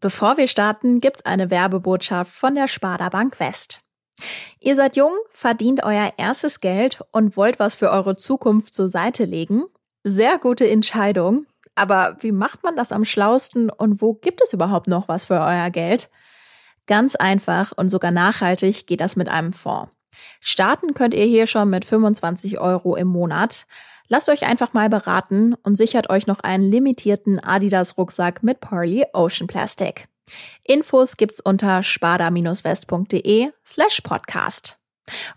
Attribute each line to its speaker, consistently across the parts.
Speaker 1: Bevor wir starten, gibt's eine Werbebotschaft von der Sparda Bank West. Ihr seid jung, verdient euer erstes Geld und wollt was für eure Zukunft zur Seite legen? Sehr gute Entscheidung. Aber wie macht man das am schlausten und wo gibt es überhaupt noch was für euer Geld? Ganz einfach und sogar nachhaltig geht das mit einem Fonds. Starten könnt ihr hier schon mit 25 Euro im Monat. Lasst euch einfach mal beraten und sichert euch noch einen limitierten Adidas Rucksack mit Pearly Ocean Plastic. Infos gibt's unter spada-west.de slash podcast.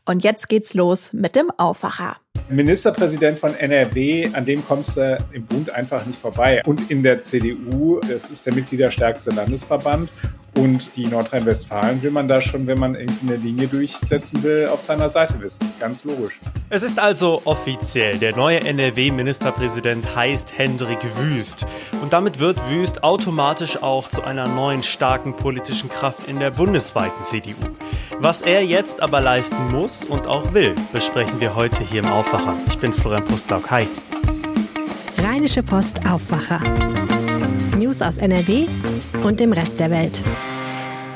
Speaker 1: Und jetzt geht's los mit dem Aufwacher.
Speaker 2: Ministerpräsident von NRW, an dem kommst du im Bund einfach nicht vorbei. Und in der CDU, das ist der mitgliederstärkste Landesverband. Und die Nordrhein-Westfalen will man da schon, wenn man irgendeine Linie durchsetzen will, auf seiner Seite wissen. Ganz logisch.
Speaker 3: Es ist also offiziell. Der neue NRW-Ministerpräsident heißt Hendrik Wüst. Und damit wird Wüst automatisch auch zu einer neuen starken politischen Kraft in der bundesweiten CDU. Was er jetzt aber leisten muss und auch will, besprechen wir heute hier im Aufwacher. Ich bin Florian Pustlauk. Hi.
Speaker 4: Rheinische Post Aufwacher. News aus NRW und dem Rest der Welt.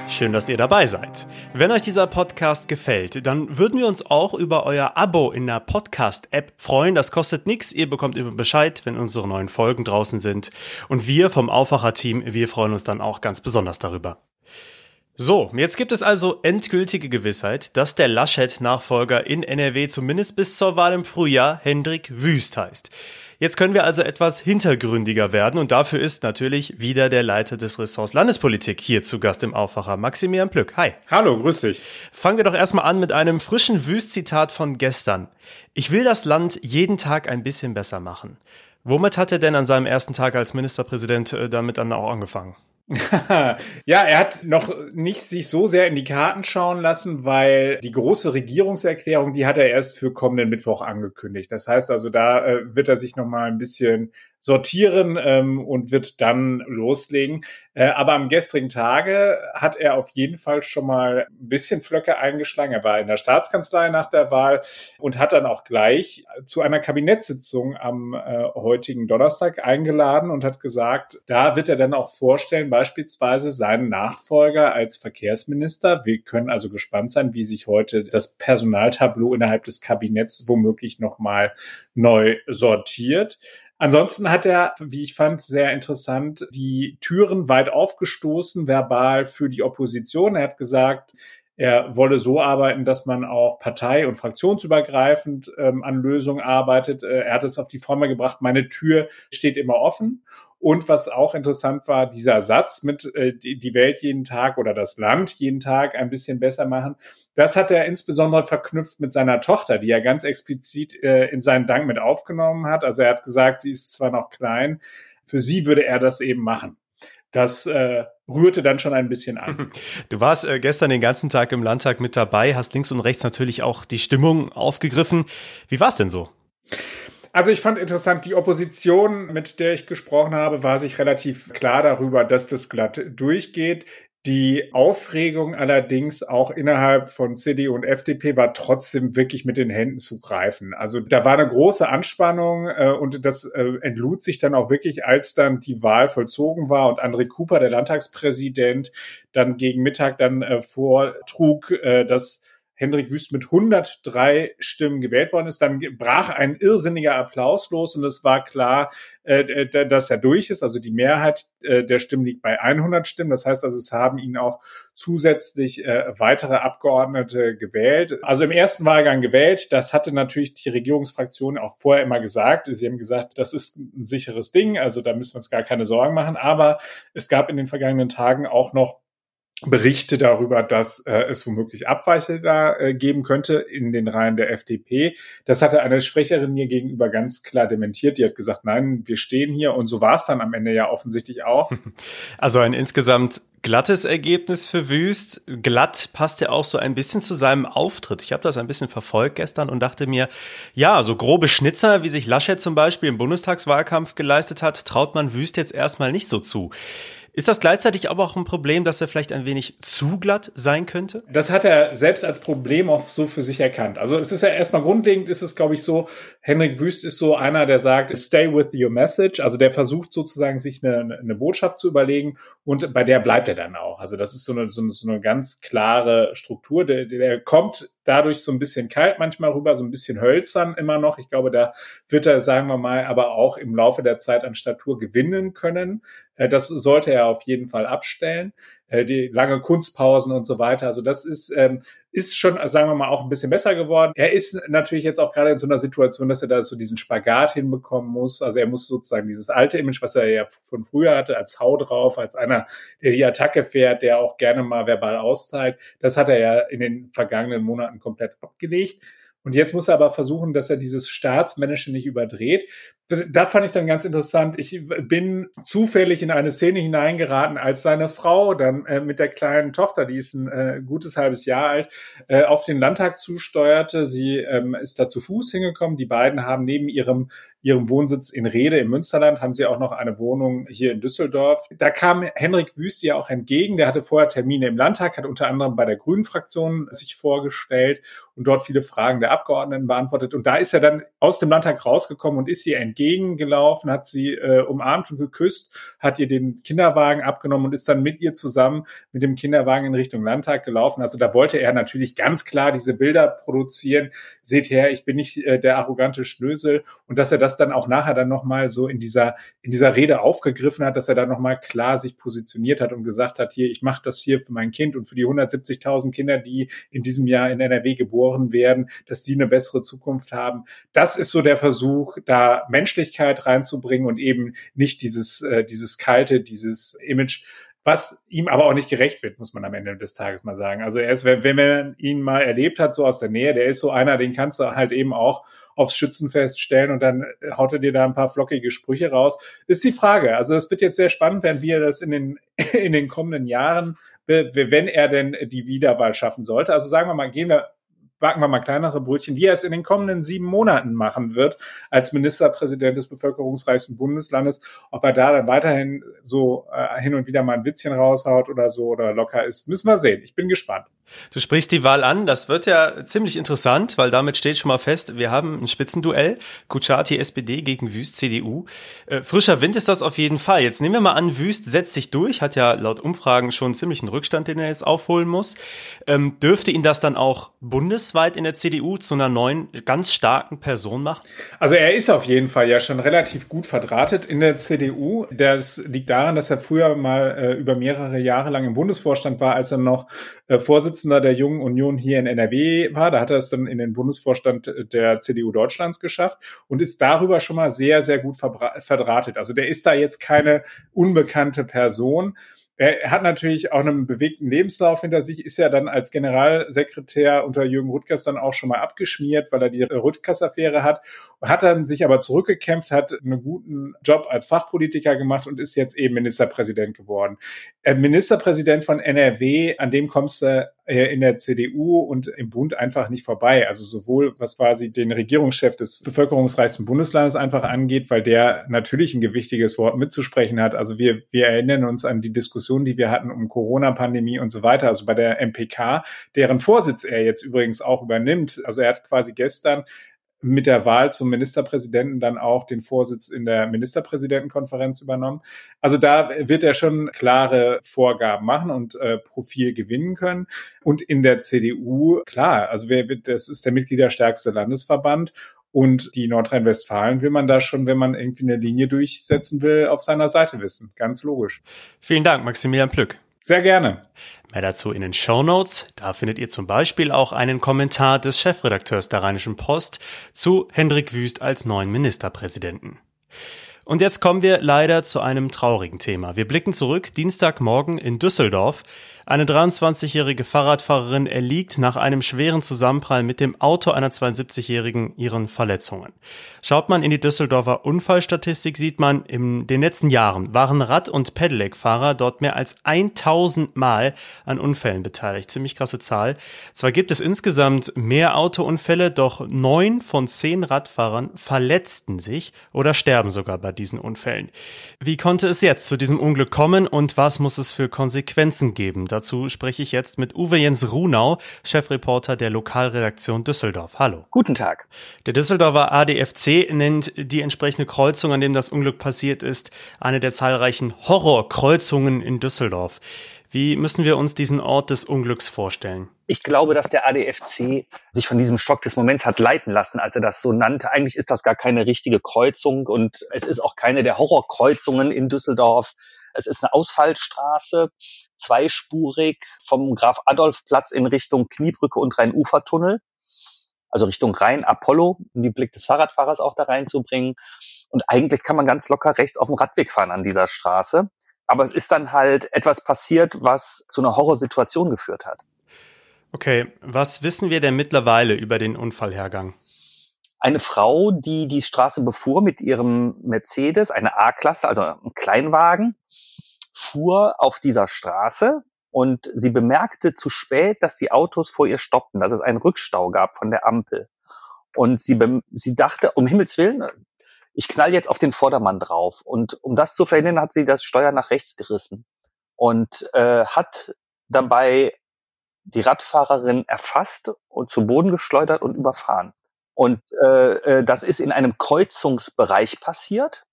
Speaker 3: Schön, dass ihr dabei seid. Wenn euch dieser Podcast gefällt, dann würden wir uns auch über euer Abo in der Podcast-App freuen. Das kostet nichts. Ihr bekommt immer Bescheid, wenn unsere neuen Folgen draußen sind. Und wir vom Aufwacher-Team, wir freuen uns dann auch ganz besonders darüber. So, jetzt gibt es also endgültige Gewissheit, dass der Laschet-Nachfolger in NRW zumindest bis zur Wahl im Frühjahr Hendrik Wüst heißt. Jetzt können wir also etwas hintergründiger werden und dafür ist natürlich wieder der Leiter des Ressorts Landespolitik hier zu Gast im Aufwacher, Maximilian Plück. Hi.
Speaker 2: Hallo, grüß dich.
Speaker 3: Fangen wir doch erstmal an mit einem frischen Wüst-Zitat von gestern. Ich will das Land jeden Tag ein bisschen besser machen. Womit hat er denn an seinem ersten Tag als Ministerpräsident äh, damit dann auch angefangen?
Speaker 2: Ja, er hat noch nicht sich so sehr in die Karten schauen lassen, weil die große Regierungserklärung, die hat er erst für kommenden Mittwoch angekündigt. Das heißt also, da äh, wird er sich noch mal ein bisschen sortieren ähm, und wird dann loslegen. Äh, aber am gestrigen Tage hat er auf jeden Fall schon mal ein bisschen Flöcke eingeschlagen. Er war in der Staatskanzlei nach der Wahl und hat dann auch gleich zu einer Kabinettssitzung am äh, heutigen Donnerstag eingeladen und hat gesagt, da wird er dann auch vorstellen, beispielsweise seinen Nachfolger als Verkehrsminister. Wir können also gespannt sein, wie sich heute das Personaltableau innerhalb des Kabinetts womöglich nochmal neu sortiert. Ansonsten hat er, wie ich fand, sehr interessant die Türen weit aufgestoßen, verbal für die Opposition. Er hat gesagt, er wolle so arbeiten, dass man auch partei- und fraktionsübergreifend ähm, an Lösungen arbeitet. Äh, er hat es auf die Formel gebracht, meine Tür steht immer offen. Und was auch interessant war, dieser Satz mit äh, die Welt jeden Tag oder das Land jeden Tag ein bisschen besser machen, das hat er insbesondere verknüpft mit seiner Tochter, die er ganz explizit äh, in seinen Dank mit aufgenommen hat. Also er hat gesagt, sie ist zwar noch klein, für sie würde er das eben machen. Das äh, rührte dann schon ein bisschen an.
Speaker 3: Du warst äh, gestern den ganzen Tag im Landtag mit dabei, hast links und rechts natürlich auch die Stimmung aufgegriffen. Wie war es denn so?
Speaker 2: Also ich fand interessant, die Opposition, mit der ich gesprochen habe, war sich relativ klar darüber, dass das glatt durchgeht. Die Aufregung allerdings auch innerhalb von CDU und FDP war trotzdem wirklich mit den Händen zu greifen. Also da war eine große Anspannung äh, und das äh, entlud sich dann auch wirklich, als dann die Wahl vollzogen war und André Cooper, der Landtagspräsident, dann gegen Mittag dann äh, vortrug, äh, dass Hendrik Wüst mit 103 Stimmen gewählt worden ist. Dann brach ein irrsinniger Applaus los und es war klar, äh, dass er durch ist. Also die Mehrheit äh, der Stimmen liegt bei 100 Stimmen. Das heißt also, es haben ihn auch zusätzlich äh, weitere Abgeordnete gewählt. Also im ersten Wahlgang gewählt. Das hatte natürlich die Regierungsfraktion auch vorher immer gesagt. Sie haben gesagt, das ist ein sicheres Ding. Also da müssen wir uns gar keine Sorgen machen. Aber es gab in den vergangenen Tagen auch noch Berichte darüber, dass äh, es womöglich Abweiche da äh, geben könnte in den Reihen der FDP. Das hatte eine Schwächerin mir gegenüber ganz klar dementiert. Die hat gesagt, nein, wir stehen hier. Und so war es dann am Ende ja offensichtlich auch.
Speaker 3: Also ein insgesamt glattes Ergebnis für Wüst. Glatt passt ja auch so ein bisschen zu seinem Auftritt. Ich habe das ein bisschen verfolgt gestern und dachte mir, ja, so grobe Schnitzer, wie sich Laschet zum Beispiel im Bundestagswahlkampf geleistet hat, traut man Wüst jetzt erstmal nicht so zu. Ist das gleichzeitig aber auch ein Problem, dass er vielleicht ein wenig zu glatt sein könnte?
Speaker 2: Das hat er selbst als Problem auch so für sich erkannt. Also es ist ja erstmal grundlegend, ist es, glaube ich, so, Henrik Wüst ist so einer, der sagt, stay with your message. Also der versucht sozusagen, sich eine, eine Botschaft zu überlegen und bei der bleibt er dann auch. Also das ist so eine, so eine, so eine ganz klare Struktur. Der, der kommt dadurch so ein bisschen kalt manchmal rüber, so ein bisschen hölzern immer noch. Ich glaube, da wird er, sagen wir mal, aber auch im Laufe der Zeit an Statur gewinnen können. Äh, das sollte er auf jeden Fall abstellen. Äh, die lange Kunstpausen und so weiter. Also das ist, ähm, ist schon, sagen wir mal, auch ein bisschen besser geworden. Er ist natürlich jetzt auch gerade in so einer Situation, dass er da so diesen Spagat hinbekommen muss. Also er muss sozusagen dieses alte Image, was er ja von früher hatte, als Hau drauf, als einer, der die Attacke fährt, der auch gerne mal verbal austeilt, das hat er ja in den vergangenen Monaten komplett abgelegt. Und jetzt muss er aber versuchen, dass er dieses Staatsmännische nicht überdreht. Da fand ich dann ganz interessant. Ich bin zufällig in eine Szene hineingeraten, als seine Frau dann äh, mit der kleinen Tochter, die ist ein äh, gutes halbes Jahr alt, äh, auf den Landtag zusteuerte. Sie ähm, ist da zu Fuß hingekommen. Die beiden haben neben ihrem ihrem Wohnsitz in Rede im Münsterland haben sie auch noch eine Wohnung hier in Düsseldorf. Da kam Henrik Wüst ja auch entgegen. Der hatte vorher Termine im Landtag, hat unter anderem bei der Grünen Fraktion sich vorgestellt und dort viele Fragen der Abgeordneten beantwortet. Und da ist er dann aus dem Landtag rausgekommen und ist ihr entgegengelaufen, hat sie äh, umarmt und geküsst, hat ihr den Kinderwagen abgenommen und ist dann mit ihr zusammen mit dem Kinderwagen in Richtung Landtag gelaufen. Also da wollte er natürlich ganz klar diese Bilder produzieren. Seht her, ich bin nicht äh, der arrogante Schnösel und dass er das dann auch nachher dann nochmal so in dieser, in dieser Rede aufgegriffen hat, dass er dann nochmal klar sich positioniert hat und gesagt hat, hier, ich mache das hier für mein Kind und für die 170.000 Kinder, die in diesem Jahr in NRW geboren werden, dass die eine bessere Zukunft haben. Das ist so der Versuch, da Menschlichkeit reinzubringen und eben nicht dieses, äh, dieses kalte, dieses Image, was ihm aber auch nicht gerecht wird, muss man am Ende des Tages mal sagen. Also er ist, wenn man ihn mal erlebt hat, so aus der Nähe, der ist so einer, den kannst du halt eben auch aufs Schützenfest stellen und dann haut er dir da ein paar flockige Sprüche raus. Ist die Frage. Also es wird jetzt sehr spannend werden, wie er das in den, in den kommenden Jahren, wenn er denn die Wiederwahl schaffen sollte. Also sagen wir mal, gehen wir backen wir mal kleinere Brötchen, wie er es in den kommenden sieben Monaten machen wird als Ministerpräsident des bevölkerungsreichsten Bundeslandes. Ob er da dann weiterhin so äh, hin und wieder mal ein Witzchen raushaut oder so oder locker ist, müssen wir sehen. Ich bin gespannt.
Speaker 3: Du sprichst die Wahl an. Das wird ja ziemlich interessant, weil damit steht schon mal fest, wir haben ein Spitzenduell. Kuchati SPD gegen Wüst CDU. Äh, frischer Wind ist das auf jeden Fall. Jetzt nehmen wir mal an, Wüst setzt sich durch, hat ja laut Umfragen schon ziemlich einen Rückstand, den er jetzt aufholen muss. Ähm, dürfte ihn das dann auch bundesweit in der CDU zu einer neuen, ganz starken Person machen?
Speaker 2: Also er ist auf jeden Fall ja schon relativ gut verdrahtet in der CDU. Das liegt daran, dass er früher mal äh, über mehrere Jahre lang im Bundesvorstand war, als er noch äh, Vorsitz Vorsitzender der Jungen Union hier in NRW war. Da hat er es dann in den Bundesvorstand der CDU Deutschlands geschafft und ist darüber schon mal sehr, sehr gut verdrahtet. Also der ist da jetzt keine unbekannte Person. Er hat natürlich auch einen bewegten Lebenslauf hinter sich, ist ja dann als Generalsekretär unter Jürgen Rüttgers dann auch schon mal abgeschmiert, weil er die Rüttgers-Affäre hat, hat dann sich aber zurückgekämpft, hat einen guten Job als Fachpolitiker gemacht und ist jetzt eben Ministerpräsident geworden. Äh, Ministerpräsident von NRW, an dem kommst du in der CDU und im Bund einfach nicht vorbei. Also sowohl was quasi den Regierungschef des bevölkerungsreichsten Bundeslandes einfach angeht, weil der natürlich ein gewichtiges Wort mitzusprechen hat. Also wir, wir erinnern uns an die Diskussion, die wir hatten um Corona-Pandemie und so weiter. Also bei der MPK, deren Vorsitz er jetzt übrigens auch übernimmt. Also er hat quasi gestern mit der Wahl zum Ministerpräsidenten dann auch den Vorsitz in der Ministerpräsidentenkonferenz übernommen. Also da wird er schon klare Vorgaben machen und äh, Profil gewinnen können. Und in der CDU, klar, also wer, das ist der mitgliederstärkste Landesverband und die Nordrhein-Westfalen will man da schon, wenn man irgendwie eine Linie durchsetzen will, auf seiner Seite wissen. Ganz logisch.
Speaker 3: Vielen Dank, Maximilian Plück.
Speaker 2: Sehr gerne.
Speaker 3: Mehr dazu in den Show Notes. Da findet ihr zum Beispiel auch einen Kommentar des Chefredakteurs der Rheinischen Post zu Hendrik Wüst als neuen Ministerpräsidenten. Und jetzt kommen wir leider zu einem traurigen Thema. Wir blicken zurück Dienstagmorgen in Düsseldorf. Eine 23-jährige Fahrradfahrerin erliegt nach einem schweren Zusammenprall mit dem Auto einer 72-jährigen ihren Verletzungen. Schaut man in die Düsseldorfer Unfallstatistik, sieht man, in den letzten Jahren waren Rad- und Pedelec-Fahrer dort mehr als 1000 Mal an Unfällen beteiligt. Ziemlich krasse Zahl. Zwar gibt es insgesamt mehr Autounfälle, doch neun von zehn Radfahrern verletzten sich oder sterben sogar bei diesen Unfällen. Wie konnte es jetzt zu diesem Unglück kommen und was muss es für Konsequenzen geben? Dazu spreche ich jetzt mit Uwe Jens Runau, Chefreporter der Lokalredaktion Düsseldorf. Hallo.
Speaker 5: Guten Tag.
Speaker 3: Der Düsseldorfer ADFC nennt die entsprechende Kreuzung, an dem das Unglück passiert ist, eine der zahlreichen Horrorkreuzungen in Düsseldorf. Wie müssen wir uns diesen Ort des Unglücks vorstellen?
Speaker 5: Ich glaube, dass der ADFC sich von diesem Schock des Moments hat leiten lassen, als er das so nannte. Eigentlich ist das gar keine richtige Kreuzung und es ist auch keine der Horrorkreuzungen in Düsseldorf. Es ist eine Ausfallstraße, zweispurig vom Graf Adolf Platz in Richtung Kniebrücke und Rhein-Ufer-Tunnel. Also Richtung Rhein-Apollo, um den Blick des Fahrradfahrers auch da reinzubringen. Und eigentlich kann man ganz locker rechts auf dem Radweg fahren an dieser Straße. Aber es ist dann halt etwas passiert, was zu einer Horrorsituation geführt hat.
Speaker 3: Okay, was wissen wir denn mittlerweile über den Unfallhergang?
Speaker 5: Eine Frau, die die Straße befuhr mit ihrem Mercedes, eine A-Klasse, also ein Kleinwagen, fuhr auf dieser Straße und sie bemerkte zu spät, dass die Autos vor ihr stoppten, dass es einen Rückstau gab von der Ampel. Und sie, sie dachte, um Himmels Willen, ich knall jetzt auf den Vordermann drauf. Und um das zu verhindern, hat sie das Steuer nach rechts gerissen und äh, hat dabei die Radfahrerin erfasst und zu Boden geschleudert und überfahren. Und äh, äh, das ist in einem Kreuzungsbereich passiert.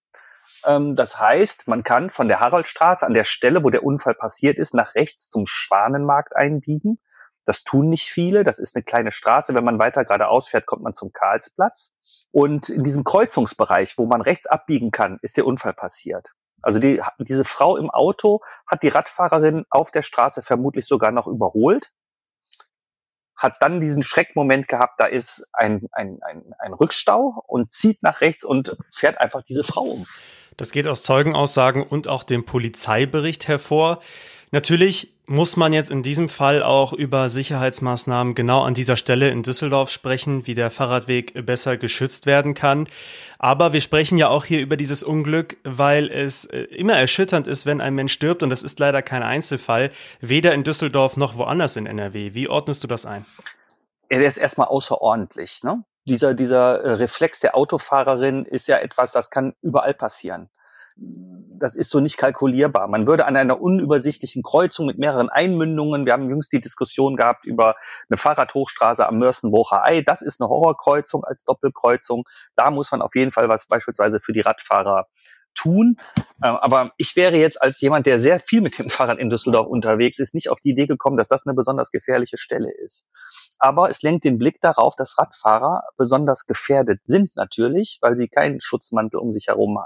Speaker 5: Ähm, das heißt, man kann von der Haraldstraße an der Stelle, wo der Unfall passiert ist, nach rechts zum Schwanenmarkt einbiegen. Das tun nicht viele. Das ist eine kleine Straße. Wenn man weiter geradeaus fährt, kommt man zum Karlsplatz. Und in diesem Kreuzungsbereich, wo man rechts abbiegen kann, ist der Unfall passiert. Also die, diese Frau im Auto hat die Radfahrerin auf der Straße vermutlich sogar noch überholt, hat dann diesen Schreckmoment gehabt, da ist ein, ein, ein, ein Rückstau und zieht nach rechts und fährt einfach diese Frau um.
Speaker 3: Das geht aus Zeugenaussagen und auch dem Polizeibericht hervor. Natürlich muss man jetzt in diesem Fall auch über Sicherheitsmaßnahmen genau an dieser Stelle in Düsseldorf sprechen, wie der Fahrradweg besser geschützt werden kann. Aber wir sprechen ja auch hier über dieses Unglück, weil es äh, immer erschütternd ist, wenn ein Mensch stirbt. Und das ist leider kein Einzelfall, weder in Düsseldorf noch woanders in NRW. Wie ordnest du das ein?
Speaker 5: Er ist erstmal außerordentlich. Ne? Dieser, dieser äh, Reflex der Autofahrerin ist ja etwas, das kann überall passieren das ist so nicht kalkulierbar. Man würde an einer unübersichtlichen Kreuzung mit mehreren Einmündungen, wir haben jüngst die Diskussion gehabt über eine Fahrradhochstraße am Mörsenbrucher Ei, das ist eine Horrorkreuzung als Doppelkreuzung. Da muss man auf jeden Fall was beispielsweise für die Radfahrer tun. Ähm, aber ich wäre jetzt als jemand, der sehr viel mit dem Fahrrad in Düsseldorf unterwegs ist, nicht auf die Idee gekommen, dass das eine besonders gefährliche Stelle ist. Aber es lenkt den Blick darauf, dass Radfahrer besonders gefährdet sind natürlich, weil sie keinen Schutzmantel um sich herum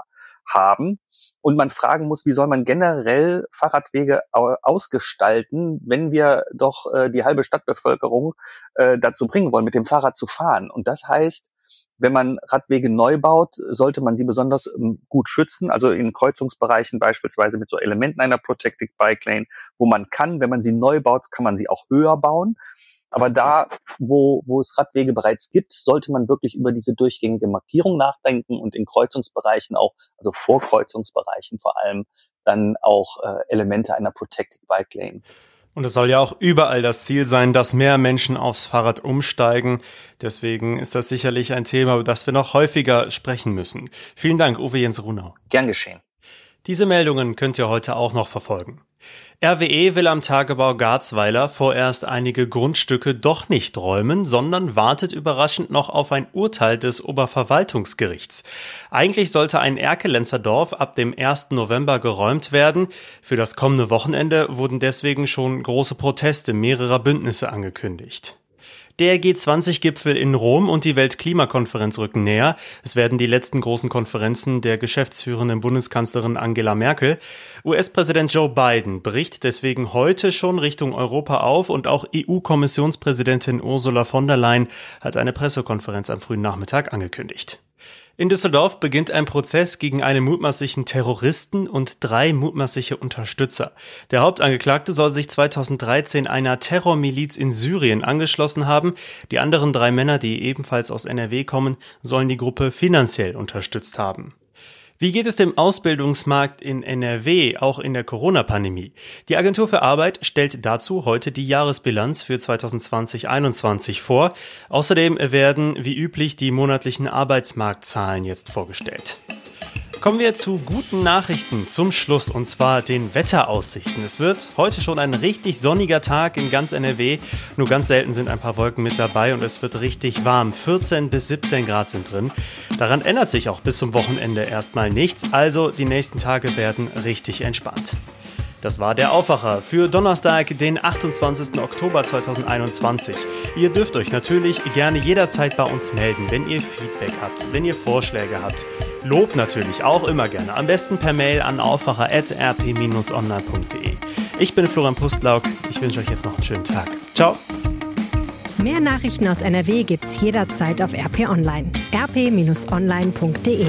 Speaker 5: haben und man fragen muss, wie soll man generell Fahrradwege ausgestalten, wenn wir doch äh, die halbe Stadtbevölkerung äh, dazu bringen wollen, mit dem Fahrrad zu fahren. Und das heißt, wenn man Radwege neu baut, sollte man sie besonders ähm, gut schützen, also in Kreuzungsbereichen beispielsweise mit so Elementen einer Protected Bike Lane, wo man kann, wenn man sie neu baut, kann man sie auch höher bauen. Aber da, wo, wo es Radwege bereits gibt, sollte man wirklich über diese durchgängige Markierung nachdenken und in Kreuzungsbereichen auch, also Vorkreuzungsbereichen vor allem, dann auch äh, Elemente einer Protected Bike Lane.
Speaker 3: Und es soll ja auch überall das Ziel sein, dass mehr Menschen aufs Fahrrad umsteigen. Deswegen ist das sicherlich ein Thema, über das wir noch häufiger sprechen müssen. Vielen Dank, Uwe Jens Runau.
Speaker 5: Gern geschehen.
Speaker 3: Diese Meldungen könnt ihr heute auch noch verfolgen. RWE will am Tagebau Garzweiler vorerst einige Grundstücke doch nicht räumen, sondern wartet überraschend noch auf ein Urteil des Oberverwaltungsgerichts. Eigentlich sollte ein Erkelenzer Dorf ab dem 1. November geräumt werden. Für das kommende Wochenende wurden deswegen schon große Proteste mehrerer Bündnisse angekündigt. Der G20-Gipfel in Rom und die Weltklimakonferenz rücken näher. Es werden die letzten großen Konferenzen der geschäftsführenden Bundeskanzlerin Angela Merkel. US-Präsident Joe Biden bricht deswegen heute schon Richtung Europa auf und auch EU-Kommissionspräsidentin Ursula von der Leyen hat eine Pressekonferenz am frühen Nachmittag angekündigt. In Düsseldorf beginnt ein Prozess gegen einen mutmaßlichen Terroristen und drei mutmaßliche Unterstützer. Der Hauptangeklagte soll sich 2013 einer Terrormiliz in Syrien angeschlossen haben. Die anderen drei Männer, die ebenfalls aus NRW kommen, sollen die Gruppe finanziell unterstützt haben. Wie geht es dem Ausbildungsmarkt in NRW, auch in der Corona-Pandemie? Die Agentur für Arbeit stellt dazu heute die Jahresbilanz für 2020-21 vor. Außerdem werden, wie üblich, die monatlichen Arbeitsmarktzahlen jetzt vorgestellt. Kommen wir zu guten Nachrichten zum Schluss und zwar den Wetteraussichten. Es wird heute schon ein richtig sonniger Tag in ganz NRW. Nur ganz selten sind ein paar Wolken mit dabei und es wird richtig warm. 14 bis 17 Grad sind drin. Daran ändert sich auch bis zum Wochenende erstmal nichts. Also die nächsten Tage werden richtig entspannt. Das war der Aufwacher für Donnerstag, den 28. Oktober 2021. Ihr dürft euch natürlich gerne jederzeit bei uns melden, wenn ihr Feedback habt, wenn ihr Vorschläge habt. Lob natürlich auch immer gerne. Am besten per Mail an aufwacher.rp-online.de. Ich bin Florian Pustlauk. Ich wünsche euch jetzt noch einen schönen Tag. Ciao.
Speaker 4: Mehr Nachrichten aus NRW gibt's jederzeit auf RP Online. rp-online.de